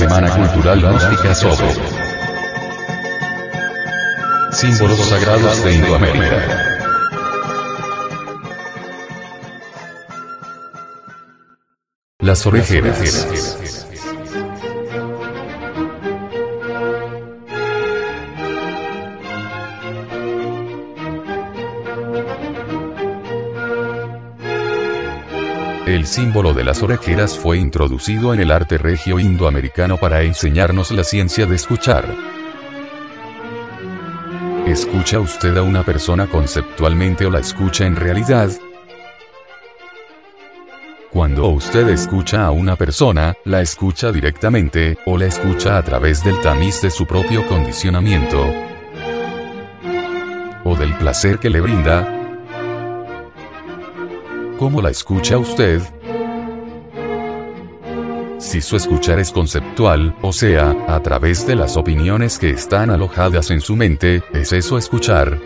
Semana Cultural Gnóstica sobre símbolos sagrados de Indoamérica. Las orejeras. El símbolo de las orejeras fue introducido en el arte regio indoamericano para enseñarnos la ciencia de escuchar. ¿Escucha usted a una persona conceptualmente o la escucha en realidad? Cuando usted escucha a una persona, la escucha directamente, o la escucha a través del tamiz de su propio condicionamiento, o del placer que le brinda, ¿Cómo la escucha usted? Si su escuchar es conceptual, o sea, a través de las opiniones que están alojadas en su mente, ¿es eso escuchar?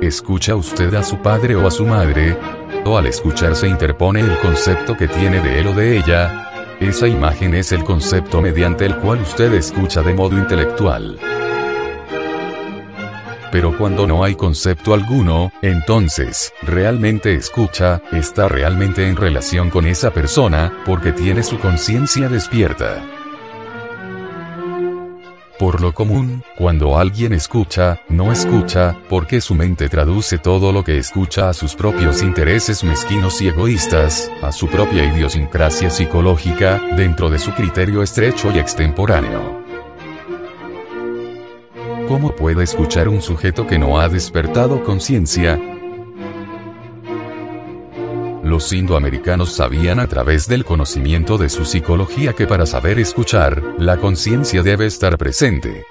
¿Escucha usted a su padre o a su madre? ¿O al escuchar se interpone el concepto que tiene de él o de ella? Esa imagen es el concepto mediante el cual usted escucha de modo intelectual pero cuando no hay concepto alguno, entonces, realmente escucha, está realmente en relación con esa persona, porque tiene su conciencia despierta. Por lo común, cuando alguien escucha, no escucha, porque su mente traduce todo lo que escucha a sus propios intereses mezquinos y egoístas, a su propia idiosincrasia psicológica, dentro de su criterio estrecho y extemporáneo. ¿Cómo puede escuchar un sujeto que no ha despertado conciencia? Los indoamericanos sabían a través del conocimiento de su psicología que para saber escuchar, la conciencia debe estar presente.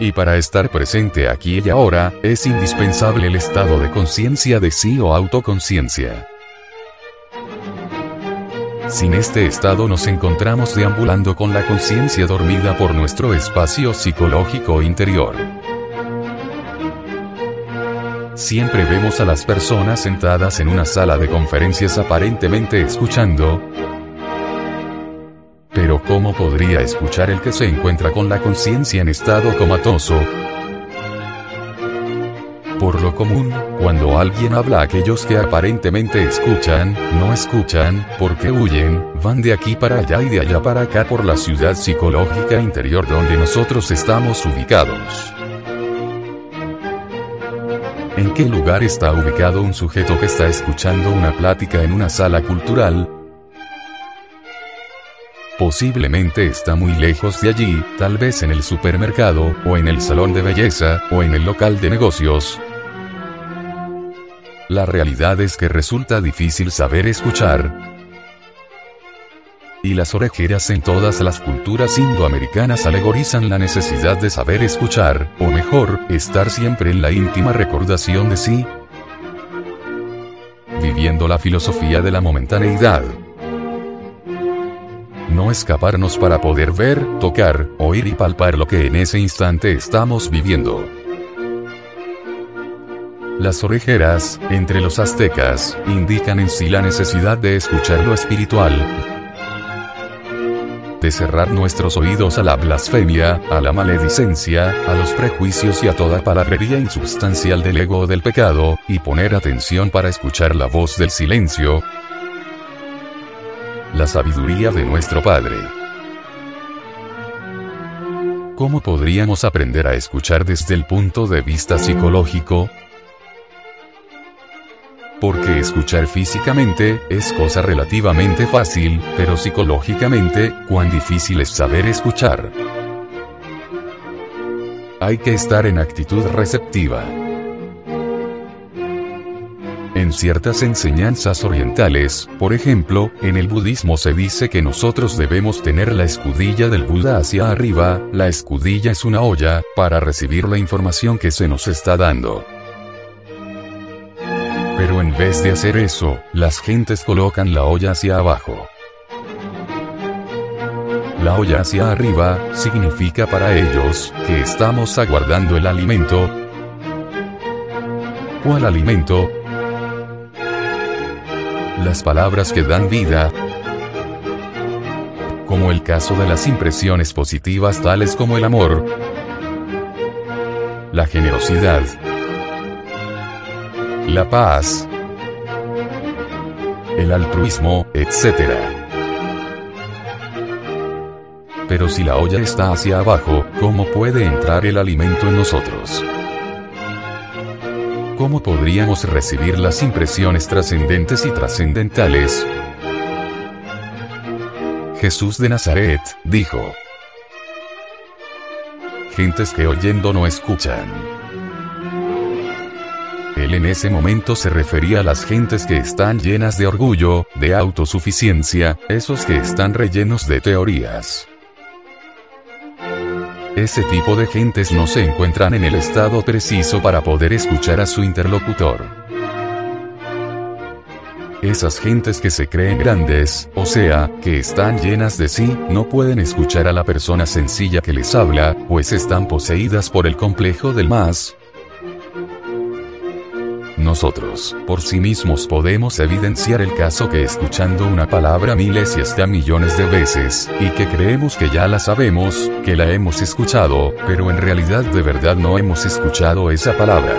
Y para estar presente aquí y ahora, es indispensable el estado de conciencia de sí o autoconciencia. Sin este estado nos encontramos deambulando con la conciencia dormida por nuestro espacio psicológico interior. Siempre vemos a las personas sentadas en una sala de conferencias aparentemente escuchando. Pero ¿cómo podría escuchar el que se encuentra con la conciencia en estado comatoso? Por lo común, cuando alguien habla aquellos que aparentemente escuchan, no escuchan, porque huyen, van de aquí para allá y de allá para acá por la ciudad psicológica interior donde nosotros estamos ubicados. ¿En qué lugar está ubicado un sujeto que está escuchando una plática en una sala cultural? Posiblemente está muy lejos de allí, tal vez en el supermercado, o en el salón de belleza, o en el local de negocios, la realidad es que resulta difícil saber escuchar. Y las orejeras en todas las culturas indoamericanas alegorizan la necesidad de saber escuchar, o mejor, estar siempre en la íntima recordación de sí, viviendo la filosofía de la momentaneidad. No escaparnos para poder ver, tocar, oír y palpar lo que en ese instante estamos viviendo. Las orejeras, entre los aztecas, indican en sí la necesidad de escuchar lo espiritual, de cerrar nuestros oídos a la blasfemia, a la maledicencia, a los prejuicios y a toda palabrería insubstancial del ego o del pecado, y poner atención para escuchar la voz del silencio, la sabiduría de nuestro Padre. ¿Cómo podríamos aprender a escuchar desde el punto de vista psicológico? Porque escuchar físicamente es cosa relativamente fácil, pero psicológicamente, cuán difícil es saber escuchar. Hay que estar en actitud receptiva. En ciertas enseñanzas orientales, por ejemplo, en el budismo se dice que nosotros debemos tener la escudilla del Buda hacia arriba, la escudilla es una olla, para recibir la información que se nos está dando. Pero en vez de hacer eso, las gentes colocan la olla hacia abajo. La olla hacia arriba, significa para ellos, que estamos aguardando el alimento. ¿Cuál alimento? Las palabras que dan vida. como el caso de las impresiones positivas tales como el amor, la generosidad, la paz, el altruismo, etc. Pero si la olla está hacia abajo, ¿cómo puede entrar el alimento en nosotros? ¿Cómo podríamos recibir las impresiones trascendentes y trascendentales? Jesús de Nazaret, dijo. Gentes que oyendo no escuchan. En ese momento se refería a las gentes que están llenas de orgullo, de autosuficiencia, esos que están rellenos de teorías. Ese tipo de gentes no se encuentran en el estado preciso para poder escuchar a su interlocutor. Esas gentes que se creen grandes, o sea, que están llenas de sí, no pueden escuchar a la persona sencilla que les habla, pues están poseídas por el complejo del más, nosotros, por sí mismos podemos evidenciar el caso que escuchando una palabra miles y hasta millones de veces, y que creemos que ya la sabemos, que la hemos escuchado, pero en realidad de verdad no hemos escuchado esa palabra.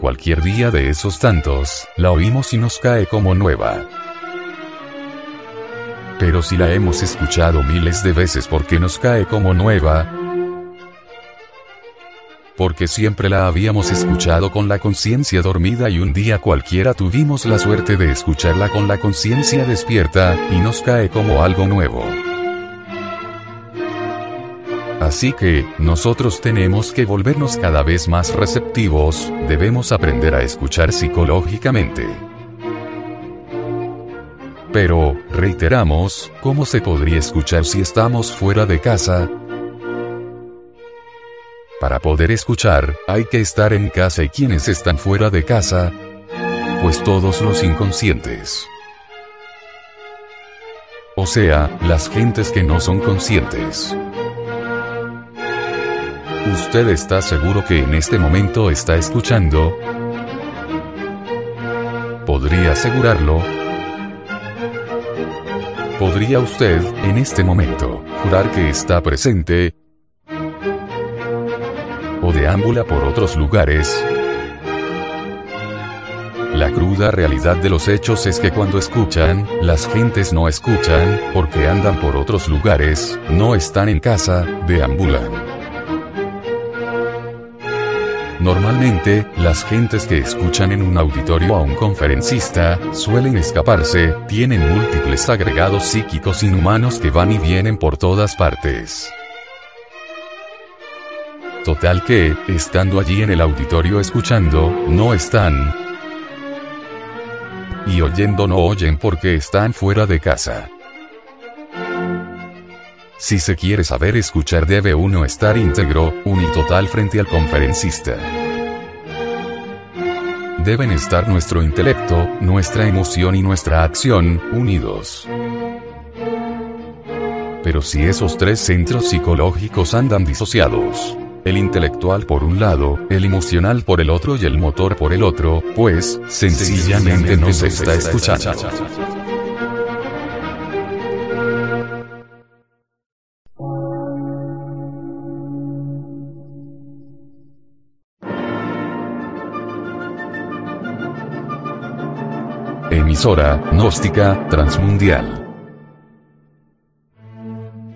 Cualquier día de esos tantos, la oímos y nos cae como nueva. Pero si la hemos escuchado miles de veces porque nos cae como nueva, porque siempre la habíamos escuchado con la conciencia dormida y un día cualquiera tuvimos la suerte de escucharla con la conciencia despierta, y nos cae como algo nuevo. Así que, nosotros tenemos que volvernos cada vez más receptivos, debemos aprender a escuchar psicológicamente. Pero, reiteramos, ¿cómo se podría escuchar si estamos fuera de casa? Para poder escuchar, hay que estar en casa y quienes están fuera de casa, pues todos los inconscientes. O sea, las gentes que no son conscientes. ¿Usted está seguro que en este momento está escuchando? ¿Podría asegurarlo? ¿Podría usted, en este momento, jurar que está presente, deambula por otros lugares. La cruda realidad de los hechos es que cuando escuchan, las gentes no escuchan, porque andan por otros lugares, no están en casa, deambulan. Normalmente, las gentes que escuchan en un auditorio a un conferencista, suelen escaparse, tienen múltiples agregados psíquicos inhumanos que van y vienen por todas partes. Total que, estando allí en el auditorio escuchando, no están. Y oyendo no oyen porque están fuera de casa. Si se quiere saber escuchar debe uno estar íntegro, unitotal frente al conferencista. Deben estar nuestro intelecto, nuestra emoción y nuestra acción, unidos. Pero si esos tres centros psicológicos andan disociados, el intelectual por un lado, el emocional por el otro y el motor por el otro, pues, sencillamente no se está escuchando. Emisora, gnóstica, transmundial